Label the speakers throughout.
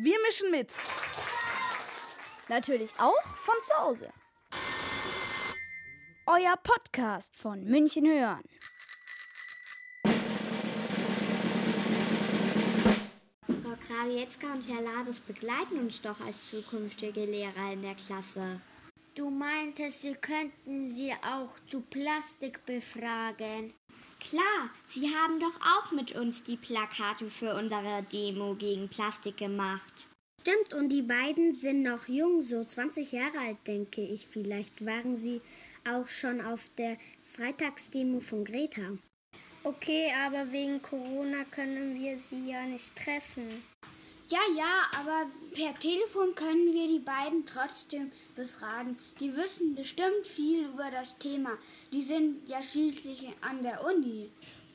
Speaker 1: Wir mischen mit.
Speaker 2: Natürlich auch von zu Hause. Euer Podcast von München hören.
Speaker 3: Frau Krawietzka und Herr Lades begleiten uns doch als zukünftige Lehrer in der Klasse.
Speaker 4: Du meintest, wir könnten sie auch zu Plastik befragen.
Speaker 3: Klar, Sie haben doch auch mit uns die Plakate für unsere Demo gegen Plastik gemacht.
Speaker 5: Stimmt, und die beiden sind noch jung, so 20 Jahre alt, denke ich. Vielleicht waren sie auch schon auf der Freitagsdemo von Greta.
Speaker 6: Okay, aber wegen Corona können wir sie ja nicht treffen.
Speaker 7: Ja, ja, aber per Telefon können wir die beiden trotzdem befragen. Die wissen bestimmt viel über das Thema. Die sind ja schließlich an der Uni.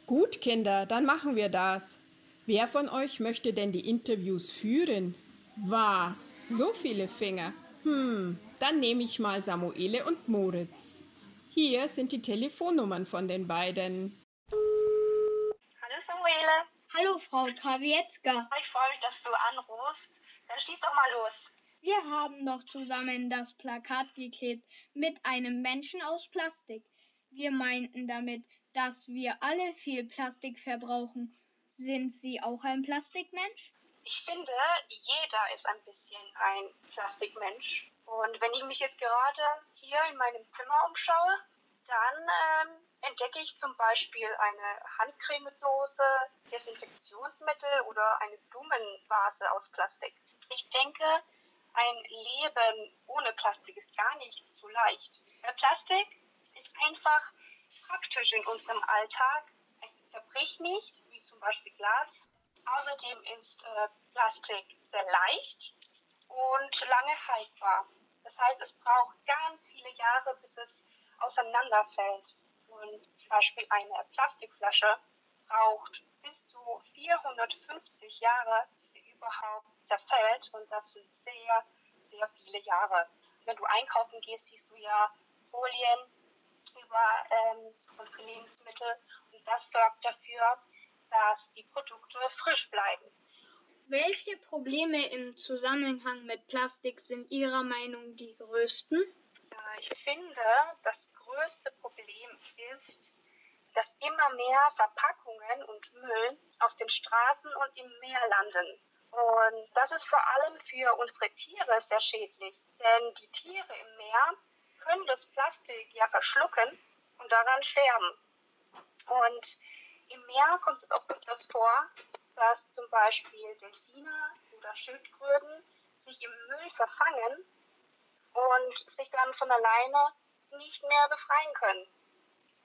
Speaker 8: Gut, Kinder, dann machen wir das. Wer von euch möchte denn die Interviews führen? Was? So viele Finger? Hm, dann nehme ich mal Samuele und Moritz. Hier sind die Telefonnummern von den beiden.
Speaker 9: Hallo
Speaker 10: Frau Krawietzka.
Speaker 9: Ich freue mich, dass du anrufst. Dann schieß doch mal los.
Speaker 10: Wir haben noch zusammen das Plakat geklebt mit einem Menschen aus Plastik. Wir meinten damit, dass wir alle viel Plastik verbrauchen. Sind Sie auch ein Plastikmensch?
Speaker 9: Ich finde, jeder ist ein bisschen ein Plastikmensch. Und wenn ich mich jetzt gerade hier in meinem Zimmer umschaue, dann ähm, entdecke ich zum Beispiel eine Handcremedose, Desinfektionsmittel oder eine Blumenvase aus Plastik. Ich denke, ein Leben ohne Plastik ist gar nicht so leicht. Plastik ist einfach praktisch in unserem Alltag. Es zerbricht nicht, wie zum Beispiel Glas. Außerdem ist äh, Plastik sehr leicht und lange haltbar. Das heißt, es braucht ganz viele Jahre, bis es auseinanderfällt. Und zum Beispiel eine Plastikflasche braucht bis zu 450 Jahre, bis sie überhaupt zerfällt. Und das sind sehr, sehr viele Jahre. Wenn du einkaufen gehst, siehst du ja Folien über ähm, unsere Lebensmittel. Und das sorgt dafür, dass die Produkte frisch bleiben.
Speaker 10: Welche Probleme im Zusammenhang mit Plastik sind Ihrer Meinung die größten?
Speaker 9: Ich finde, das größte Problem ist, dass immer mehr Verpackungen und Müll auf den Straßen und im Meer landen. Und das ist vor allem für unsere Tiere sehr schädlich, denn die Tiere im Meer können das Plastik ja verschlucken und daran sterben. Und im Meer kommt es auch öfters vor, dass zum Beispiel Delfine oder Schildkröten sich im Müll verfangen und sich dann von alleine nicht mehr befreien können.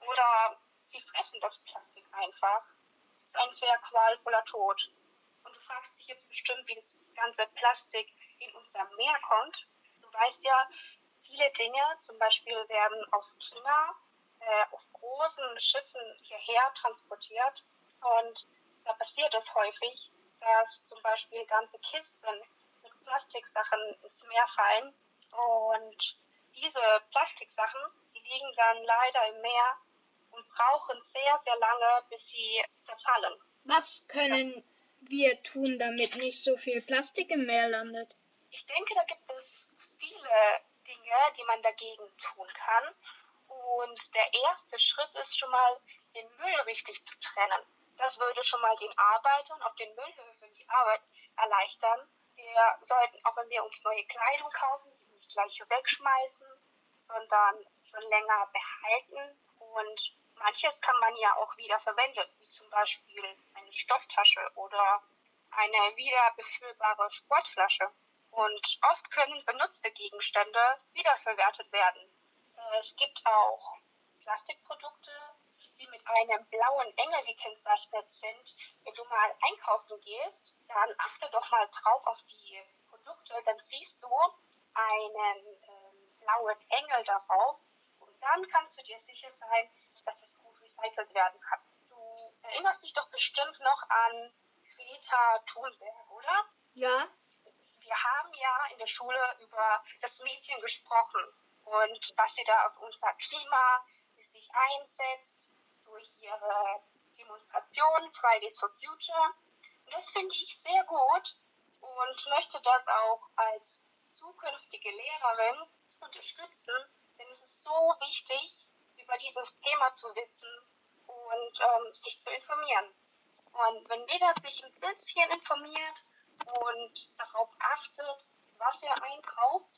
Speaker 9: Oder sie fressen das Plastik einfach. Das ist ein sehr qualvoller Tod. Und du fragst dich jetzt bestimmt, wie das ganze Plastik in unser Meer kommt. Du weißt ja, viele Dinge, zum Beispiel werden aus China äh, auf großen Schiffen hierher transportiert. Und da passiert es häufig, dass zum Beispiel ganze Kisten mit Plastiksachen ins Meer fallen und diese Plastiksachen, die liegen dann leider im Meer und brauchen sehr, sehr lange, bis sie zerfallen.
Speaker 10: Was können wir tun, damit nicht so viel Plastik im Meer landet?
Speaker 9: Ich denke, da gibt es viele Dinge, die man dagegen tun kann. Und der erste Schritt ist schon mal, den Müll richtig zu trennen. Das würde schon mal den Arbeitern auf den Müllhöfen die Arbeit erleichtern. Wir sollten, auch wenn wir uns neue Kleidung kaufen, die nicht gleich wegschmeißen, sondern schon länger behalten. Und manches kann man ja auch wieder verwenden, wie zum Beispiel eine Stofftasche oder eine wieder befüllbare Sportflasche. Und oft können benutzte Gegenstände wiederverwertet werden. Äh, es gibt auch Plastikprodukte, die mit einem blauen Engel gekennzeichnet sind. Wenn du mal einkaufen gehst, dann achte doch mal drauf auf die Produkte, dann siehst du einen ähm, blauen Engel darauf und dann kannst du dir sicher sein, dass es gut recycelt werden kann. Du erinnerst dich doch bestimmt noch an Greta Thunberg, oder?
Speaker 10: Ja.
Speaker 9: Wir haben ja in der Schule über das Mädchen gesprochen und was sie da auf unser Klima sich einsetzt durch ihre Demonstration Fridays for Future. Und das finde ich sehr gut, und möchte das auch als zukünftige Lehrerin unterstützen, denn es ist so wichtig, über dieses Thema zu wissen und ähm, sich zu informieren. Und wenn jeder sich ein bisschen informiert und darauf achtet, was er einkauft,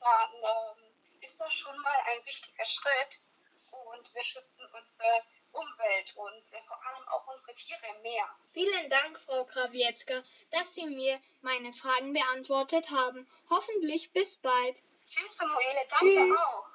Speaker 9: dann ähm, ist das schon mal ein wichtiger Schritt und wir schützen unsere Umwelt und vor allem auch unsere Tiere im Meer.
Speaker 10: Vielen Dank, Frau Krawietzka, dass Sie mir meine Fragen beantwortet haben. Hoffentlich bis bald.
Speaker 9: Tschüss, Samuele, danke
Speaker 10: Tschüss.
Speaker 9: auch.